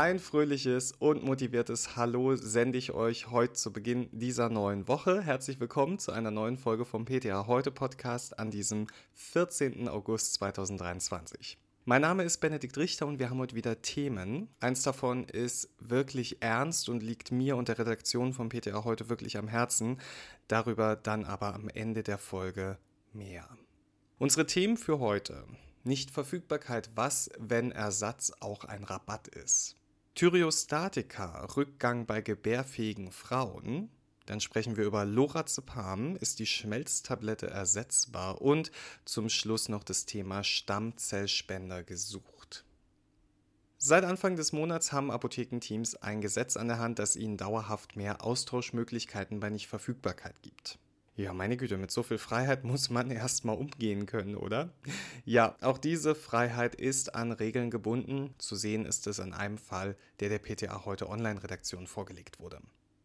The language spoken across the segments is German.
Ein fröhliches und motiviertes Hallo sende ich euch heute zu Beginn dieser neuen Woche. Herzlich willkommen zu einer neuen Folge vom PTA Heute Podcast an diesem 14. August 2023. Mein Name ist Benedikt Richter und wir haben heute wieder Themen. Eins davon ist wirklich ernst und liegt mir und der Redaktion vom PTA heute wirklich am Herzen. Darüber dann aber am Ende der Folge mehr. Unsere Themen für heute. Nichtverfügbarkeit, was, wenn Ersatz auch ein Rabatt ist. Thyreostatika, Rückgang bei gebärfähigen Frauen. Dann sprechen wir über Lorazepam, ist die Schmelztablette ersetzbar? Und zum Schluss noch das Thema Stammzellspender gesucht. Seit Anfang des Monats haben Apothekenteams ein Gesetz an der Hand, das ihnen dauerhaft mehr Austauschmöglichkeiten bei Nichtverfügbarkeit gibt. Ja, meine Güte, mit so viel Freiheit muss man erstmal umgehen können, oder? Ja, auch diese Freiheit ist an Regeln gebunden. Zu sehen ist es in einem Fall, der der PTA heute Online-Redaktion vorgelegt wurde.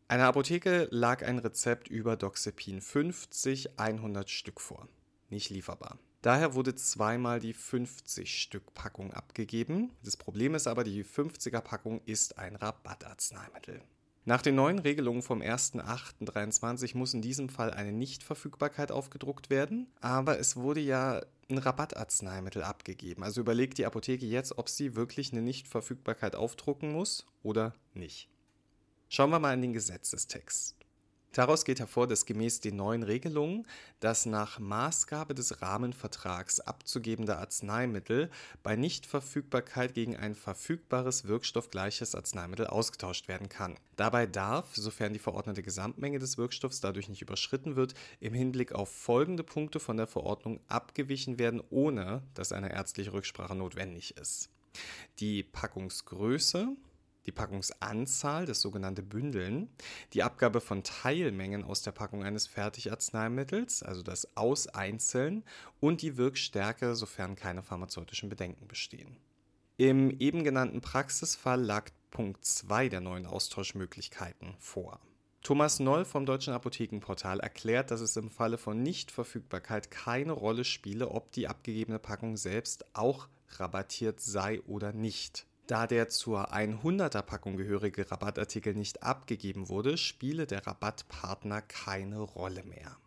Einer Apotheke lag ein Rezept über Doxepin 50, 100 Stück vor. Nicht lieferbar. Daher wurde zweimal die 50 Stück Packung abgegeben. Das Problem ist aber, die 50er Packung ist ein Rabattarzneimittel. Nach den neuen Regelungen vom 1.8.23 muss in diesem Fall eine Nichtverfügbarkeit aufgedruckt werden, aber es wurde ja ein Rabattarzneimittel abgegeben. Also überlegt die Apotheke jetzt, ob sie wirklich eine Nichtverfügbarkeit aufdrucken muss oder nicht. Schauen wir mal in den Gesetzestext. Daraus geht hervor, dass gemäß den neuen Regelungen das nach Maßgabe des Rahmenvertrags abzugebende Arzneimittel bei Nichtverfügbarkeit gegen ein verfügbares wirkstoffgleiches Arzneimittel ausgetauscht werden kann. Dabei darf, sofern die verordnete Gesamtmenge des Wirkstoffs dadurch nicht überschritten wird, im Hinblick auf folgende Punkte von der Verordnung abgewichen werden, ohne dass eine ärztliche Rücksprache notwendig ist. Die Packungsgröße, die Packungsanzahl, das sogenannte Bündeln, die Abgabe von Teilmengen aus der Packung eines Fertigarzneimittels, also das Auseinzeln und die Wirkstärke, sofern keine pharmazeutischen Bedenken bestehen. Im eben genannten Praxisfall lag Punkt 2 der neuen Austauschmöglichkeiten vor. Thomas Noll vom Deutschen Apothekenportal erklärt, dass es im Falle von Nichtverfügbarkeit keine Rolle spiele, ob die abgegebene Packung selbst auch rabattiert sei oder nicht. Da der zur 100er Packung gehörige Rabattartikel nicht abgegeben wurde, spiele der Rabattpartner keine Rolle mehr.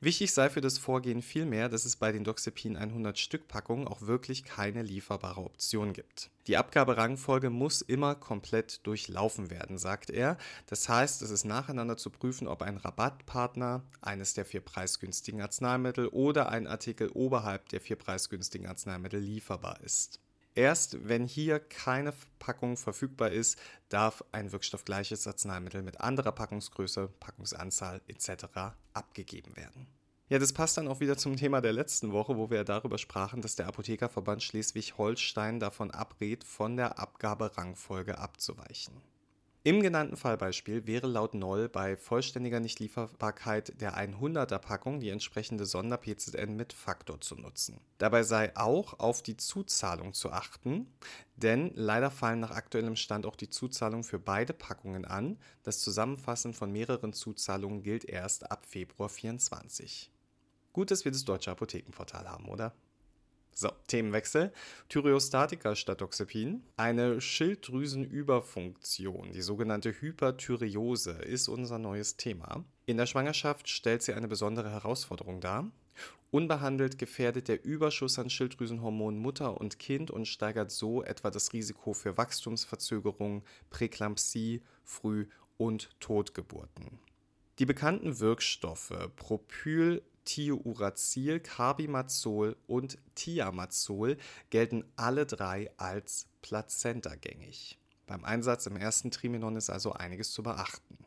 Wichtig sei für das Vorgehen vielmehr, dass es bei den Doxepin 100 Stück Packungen auch wirklich keine lieferbare Option gibt. Die Abgaberangfolge muss immer komplett durchlaufen werden, sagt er. Das heißt, es ist nacheinander zu prüfen, ob ein Rabattpartner eines der vier preisgünstigen Arzneimittel oder ein Artikel oberhalb der vier preisgünstigen Arzneimittel lieferbar ist. Erst wenn hier keine Packung verfügbar ist, darf ein wirkstoffgleiches Arzneimittel mit anderer Packungsgröße, Packungsanzahl etc. abgegeben werden. Ja, das passt dann auch wieder zum Thema der letzten Woche, wo wir darüber sprachen, dass der Apothekerverband Schleswig-Holstein davon abrät, von der Abgaberangfolge abzuweichen. Im genannten Fallbeispiel wäre laut Noll bei vollständiger Nichtlieferbarkeit der 100er Packung die entsprechende Sonder-PZN mit Faktor zu nutzen. Dabei sei auch auf die Zuzahlung zu achten, denn leider fallen nach aktuellem Stand auch die Zuzahlungen für beide Packungen an. Das Zusammenfassen von mehreren Zuzahlungen gilt erst ab Februar 2024. Gut, dass wir das deutsche Apothekenportal haben, oder? So, Themenwechsel. Thyreostatika statt Doxepin. Eine Schilddrüsenüberfunktion, die sogenannte Hyperthyreose, ist unser neues Thema. In der Schwangerschaft stellt sie eine besondere Herausforderung dar. Unbehandelt gefährdet der Überschuss an Schilddrüsenhormonen Mutter und Kind und steigert so etwa das Risiko für Wachstumsverzögerung, Präklampsie, Früh- und Totgeburten. Die bekannten Wirkstoffe Propyl, Thiouracil, Carbimazol und Thiamazol gelten alle drei als plazentagängig. Beim Einsatz im ersten Trimenon ist also einiges zu beachten.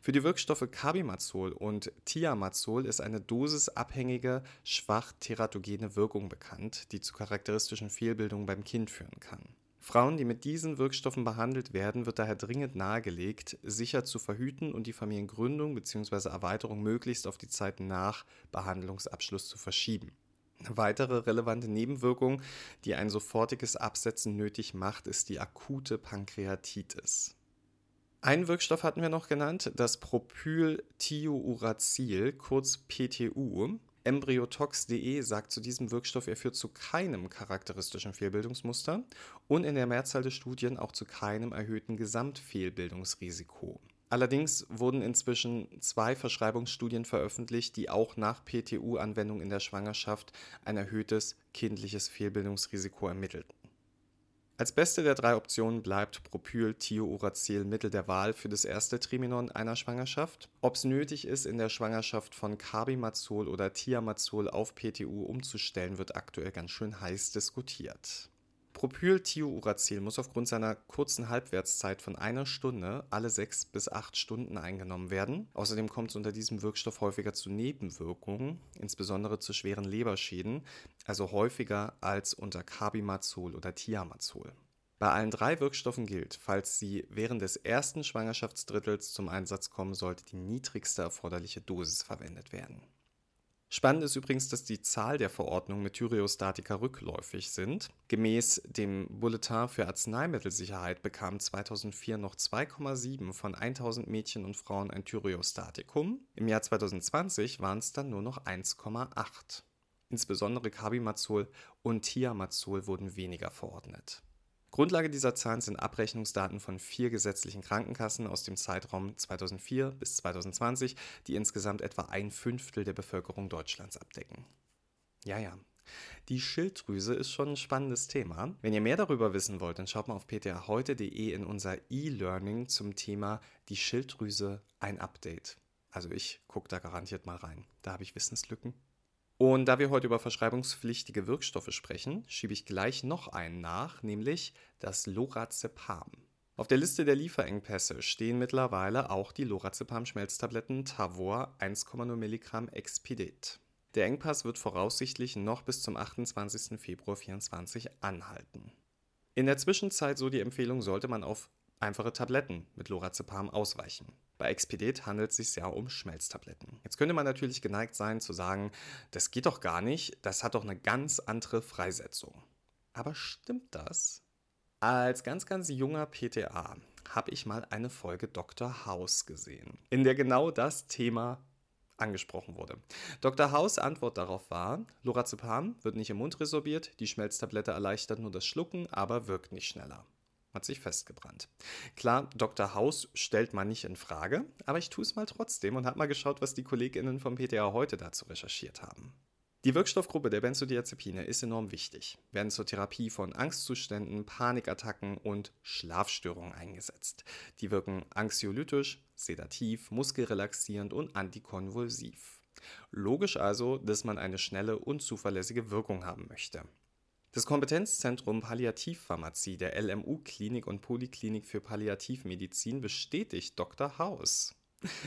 Für die Wirkstoffe Carbimazol und Thiamazol ist eine dosisabhängige, schwach teratogene Wirkung bekannt, die zu charakteristischen Fehlbildungen beim Kind führen kann. Frauen, die mit diesen Wirkstoffen behandelt werden, wird daher dringend nahegelegt, sicher zu verhüten und die Familiengründung bzw. Erweiterung möglichst auf die Zeit nach Behandlungsabschluss zu verschieben. Eine weitere relevante Nebenwirkung, die ein sofortiges Absetzen nötig macht, ist die akute Pankreatitis. Einen Wirkstoff hatten wir noch genannt, das Propylthiouracil, kurz PTU. Embryotox.de sagt zu diesem Wirkstoff, er führt zu keinem charakteristischen Fehlbildungsmuster und in der Mehrzahl der Studien auch zu keinem erhöhten Gesamtfehlbildungsrisiko. Allerdings wurden inzwischen zwei Verschreibungsstudien veröffentlicht, die auch nach PTU-Anwendung in der Schwangerschaft ein erhöhtes kindliches Fehlbildungsrisiko ermittelten. Als beste der drei Optionen bleibt Propyl-Thiouracil Mittel der Wahl für das erste Triminon einer Schwangerschaft. Ob es nötig ist, in der Schwangerschaft von Carbimazol oder Thiamazol auf PTU umzustellen, wird aktuell ganz schön heiß diskutiert. Propyl-Thiouracil muss aufgrund seiner kurzen Halbwertszeit von einer Stunde alle sechs bis acht Stunden eingenommen werden. Außerdem kommt es unter diesem Wirkstoff häufiger zu Nebenwirkungen, insbesondere zu schweren Leberschäden, also häufiger als unter Carbimazol oder Thiamazol. Bei allen drei Wirkstoffen gilt, falls sie während des ersten Schwangerschaftsdrittels zum Einsatz kommen, sollte die niedrigste erforderliche Dosis verwendet werden. Spannend ist übrigens, dass die Zahl der Verordnungen mit Thyreostatika rückläufig sind. Gemäß dem Bulletin für Arzneimittelsicherheit bekamen 2004 noch 2,7 von 1000 Mädchen und Frauen ein Thyreostatikum. Im Jahr 2020 waren es dann nur noch 1,8. Insbesondere Carbimazol und Thiamazol wurden weniger verordnet. Grundlage dieser Zahlen sind Abrechnungsdaten von vier gesetzlichen Krankenkassen aus dem Zeitraum 2004 bis 2020, die insgesamt etwa ein Fünftel der Bevölkerung Deutschlands abdecken. Ja, ja. Die Schilddrüse ist schon ein spannendes Thema. Wenn ihr mehr darüber wissen wollt, dann schaut mal auf ptaheute.de in unser E-Learning zum Thema die Schilddrüse ein Update. Also ich gucke da garantiert mal rein. Da habe ich Wissenslücken. Und da wir heute über verschreibungspflichtige Wirkstoffe sprechen, schiebe ich gleich noch einen nach, nämlich das Lorazepam. Auf der Liste der Lieferengpässe stehen mittlerweile auch die Lorazepam-Schmelztabletten Tavor 1,0 Milligramm Expedit. Der Engpass wird voraussichtlich noch bis zum 28. Februar 2024 anhalten. In der Zwischenzeit, so die Empfehlung, sollte man auf einfache Tabletten mit Lorazepam ausweichen. Bei Expedit handelt es sich ja um Schmelztabletten. Jetzt könnte man natürlich geneigt sein zu sagen, das geht doch gar nicht, das hat doch eine ganz andere Freisetzung. Aber stimmt das? Als ganz, ganz junger PTA habe ich mal eine Folge Dr. House gesehen, in der genau das Thema angesprochen wurde. Dr. House Antwort darauf war, Lorazepam wird nicht im Mund resorbiert, die Schmelztablette erleichtert nur das Schlucken, aber wirkt nicht schneller hat sich festgebrannt. Klar, Dr. House stellt man nicht in Frage, aber ich tue es mal trotzdem und habe mal geschaut, was die KollegInnen vom PTA heute dazu recherchiert haben. Die Wirkstoffgruppe der Benzodiazepine ist enorm wichtig, werden zur Therapie von Angstzuständen, Panikattacken und Schlafstörungen eingesetzt. Die wirken anxiolytisch, sedativ, muskelrelaxierend und antikonvulsiv. Logisch also, dass man eine schnelle und zuverlässige Wirkung haben möchte. Das Kompetenzzentrum Palliativpharmazie der LMU Klinik und Poliklinik für Palliativmedizin bestätigt Dr. Haus.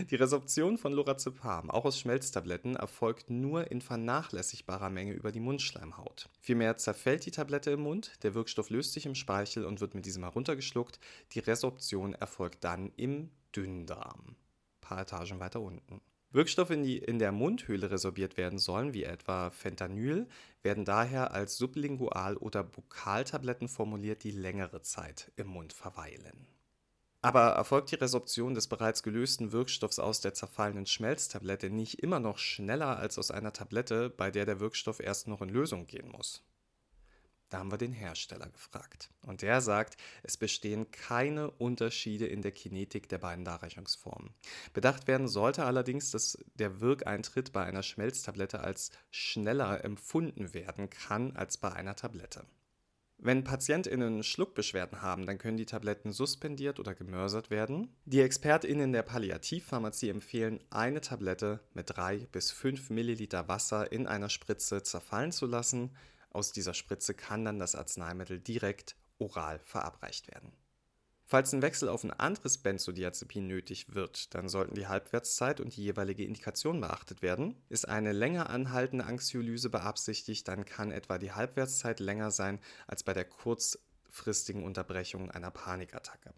Die Resorption von Lorazepam, auch aus Schmelztabletten, erfolgt nur in vernachlässigbarer Menge über die Mundschleimhaut. Vielmehr zerfällt die Tablette im Mund, der Wirkstoff löst sich im Speichel und wird mit diesem heruntergeschluckt. Die Resorption erfolgt dann im Dünndarm. Paar Etagen weiter unten. Wirkstoffe, die in der Mundhöhle resorbiert werden sollen, wie etwa Fentanyl, werden daher als Sublingual- oder Bukaltabletten formuliert, die längere Zeit im Mund verweilen. Aber erfolgt die Resorption des bereits gelösten Wirkstoffs aus der zerfallenen Schmelztablette nicht immer noch schneller als aus einer Tablette, bei der der Wirkstoff erst noch in Lösung gehen muss? Da haben wir den Hersteller gefragt. Und der sagt, es bestehen keine Unterschiede in der Kinetik der beiden Darreichungsformen. Bedacht werden sollte allerdings, dass der Wirkeintritt bei einer Schmelztablette als schneller empfunden werden kann als bei einer Tablette. Wenn PatientInnen Schluckbeschwerden haben, dann können die Tabletten suspendiert oder gemörsert werden. Die ExpertInnen der Palliativpharmazie empfehlen, eine Tablette mit 3 bis 5 Milliliter Wasser in einer Spritze zerfallen zu lassen, aus dieser Spritze kann dann das Arzneimittel direkt oral verabreicht werden. Falls ein Wechsel auf ein anderes Benzodiazepin nötig wird, dann sollten die Halbwertszeit und die jeweilige Indikation beachtet werden. Ist eine länger anhaltende Anxiolyse beabsichtigt, dann kann etwa die Halbwertszeit länger sein als bei der kurzfristigen Unterbrechung einer Panikattacke.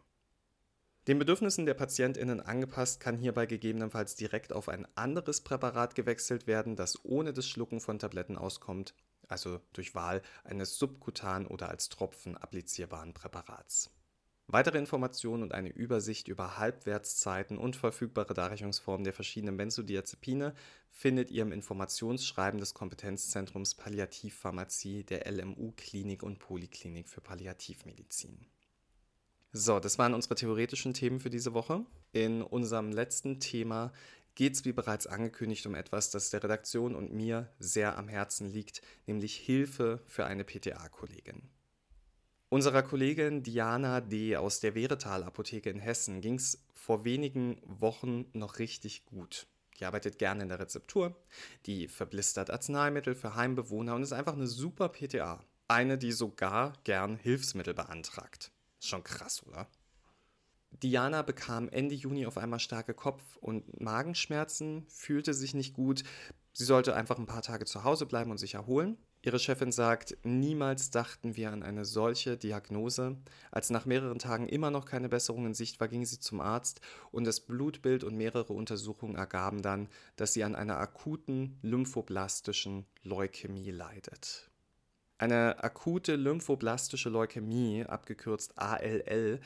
Den Bedürfnissen der PatientInnen angepasst kann hierbei gegebenenfalls direkt auf ein anderes Präparat gewechselt werden, das ohne das Schlucken von Tabletten auskommt also durch Wahl eines subkutan oder als Tropfen applizierbaren Präparats. Weitere Informationen und eine Übersicht über Halbwertszeiten und verfügbare Darreichungsformen der verschiedenen Benzodiazepine findet ihr im Informationsschreiben des Kompetenzzentrums Palliativpharmazie der LMU Klinik und Poliklinik für Palliativmedizin. So, das waren unsere theoretischen Themen für diese Woche. In unserem letzten Thema geht es, wie bereits angekündigt, um etwas, das der Redaktion und mir sehr am Herzen liegt, nämlich Hilfe für eine PTA-Kollegin. Unserer Kollegin Diana D. aus der Veretal Apotheke in Hessen ging es vor wenigen Wochen noch richtig gut. Die arbeitet gerne in der Rezeptur, die verblistert Arzneimittel für Heimbewohner und ist einfach eine super PTA. Eine, die sogar gern Hilfsmittel beantragt. Schon krass, oder? Diana bekam Ende Juni auf einmal starke Kopf- und Magenschmerzen, fühlte sich nicht gut. Sie sollte einfach ein paar Tage zu Hause bleiben und sich erholen. Ihre Chefin sagt, niemals dachten wir an eine solche Diagnose. Als nach mehreren Tagen immer noch keine Besserung in Sicht war, ging sie zum Arzt und das Blutbild und mehrere Untersuchungen ergaben dann, dass sie an einer akuten lymphoblastischen Leukämie leidet. Eine akute lymphoblastische Leukämie, abgekürzt ALL,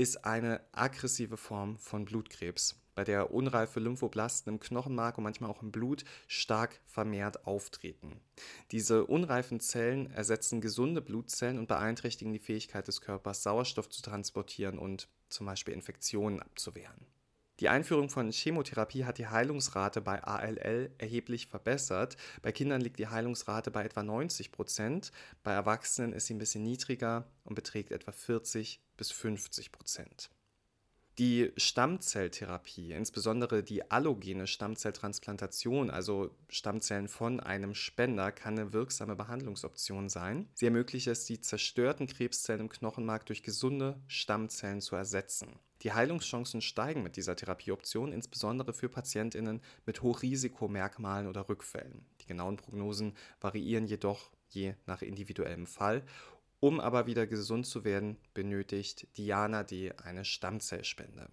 ist eine aggressive Form von Blutkrebs bei der unreife Lymphoblasten im Knochenmark und manchmal auch im Blut stark vermehrt auftreten. Diese unreifen Zellen ersetzen gesunde Blutzellen und beeinträchtigen die Fähigkeit des Körpers, Sauerstoff zu transportieren und zum Beispiel Infektionen abzuwehren. Die Einführung von Chemotherapie hat die Heilungsrate bei ALL erheblich verbessert. Bei Kindern liegt die Heilungsrate bei etwa 90 Prozent, bei Erwachsenen ist sie ein bisschen niedriger und beträgt etwa 40 bis 50 Prozent. Die Stammzelltherapie, insbesondere die allogene Stammzelltransplantation, also Stammzellen von einem Spender, kann eine wirksame Behandlungsoption sein. Sie ermöglicht es, die zerstörten Krebszellen im Knochenmark durch gesunde Stammzellen zu ersetzen. Die Heilungschancen steigen mit dieser Therapieoption, insbesondere für Patientinnen mit Hochrisikomerkmalen oder Rückfällen. Die genauen Prognosen variieren jedoch je nach individuellem Fall um aber wieder gesund zu werden, benötigt Diana D. eine Stammzellspende.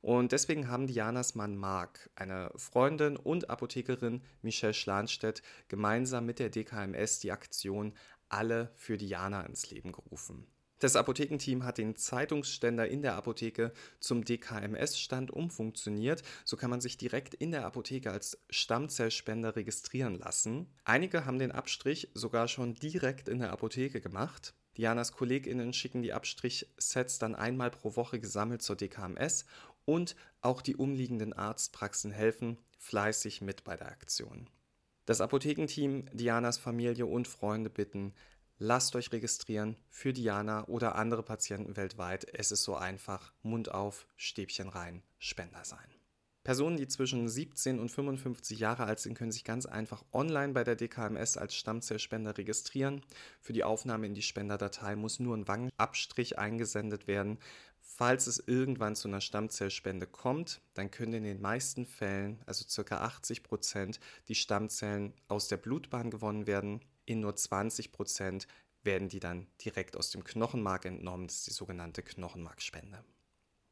Und deswegen haben Dianas Mann Mark, eine Freundin und Apothekerin Michelle Schlanstedt, gemeinsam mit der DKMS die Aktion Alle für Diana ins Leben gerufen. Das Apothekenteam hat den Zeitungsständer in der Apotheke zum DKMS-Stand umfunktioniert. So kann man sich direkt in der Apotheke als Stammzellspender registrieren lassen. Einige haben den Abstrich sogar schon direkt in der Apotheke gemacht. Dianas KollegInnen schicken die Abstrichsets dann einmal pro Woche gesammelt zur DKMS und auch die umliegenden Arztpraxen helfen fleißig mit bei der Aktion. Das Apothekenteam, Dianas Familie und Freunde bitten, lasst euch registrieren für Diana oder andere Patienten weltweit. Es ist so einfach. Mund auf, Stäbchen rein, Spender sein. Personen, die zwischen 17 und 55 Jahre alt sind, können sich ganz einfach online bei der DKMS als Stammzellspender registrieren. Für die Aufnahme in die Spenderdatei muss nur ein Wangenabstrich eingesendet werden. Falls es irgendwann zu einer Stammzellspende kommt, dann können in den meisten Fällen, also ca. 80 Prozent, die Stammzellen aus der Blutbahn gewonnen werden. In nur 20 Prozent werden die dann direkt aus dem Knochenmark entnommen. Das ist die sogenannte Knochenmarkspende.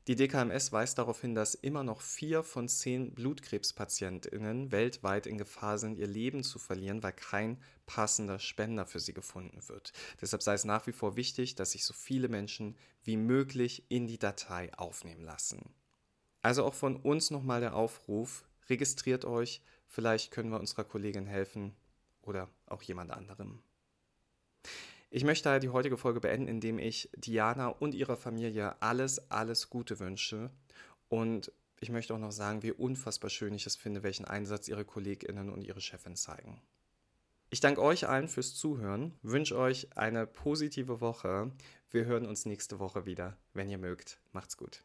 Die DKMS weist darauf hin, dass immer noch vier von zehn Blutkrebspatientinnen weltweit in Gefahr sind, ihr Leben zu verlieren, weil kein passender Spender für sie gefunden wird. Deshalb sei es nach wie vor wichtig, dass sich so viele Menschen wie möglich in die Datei aufnehmen lassen. Also auch von uns nochmal der Aufruf, registriert euch, vielleicht können wir unserer Kollegin helfen oder auch jemand anderem. Ich möchte die heutige Folge beenden, indem ich Diana und ihrer Familie alles, alles Gute wünsche. Und ich möchte auch noch sagen, wie unfassbar schön ich es finde, welchen Einsatz ihre KollegInnen und ihre Chefin zeigen. Ich danke euch allen fürs Zuhören, wünsche euch eine positive Woche. Wir hören uns nächste Woche wieder, wenn ihr mögt. Macht's gut.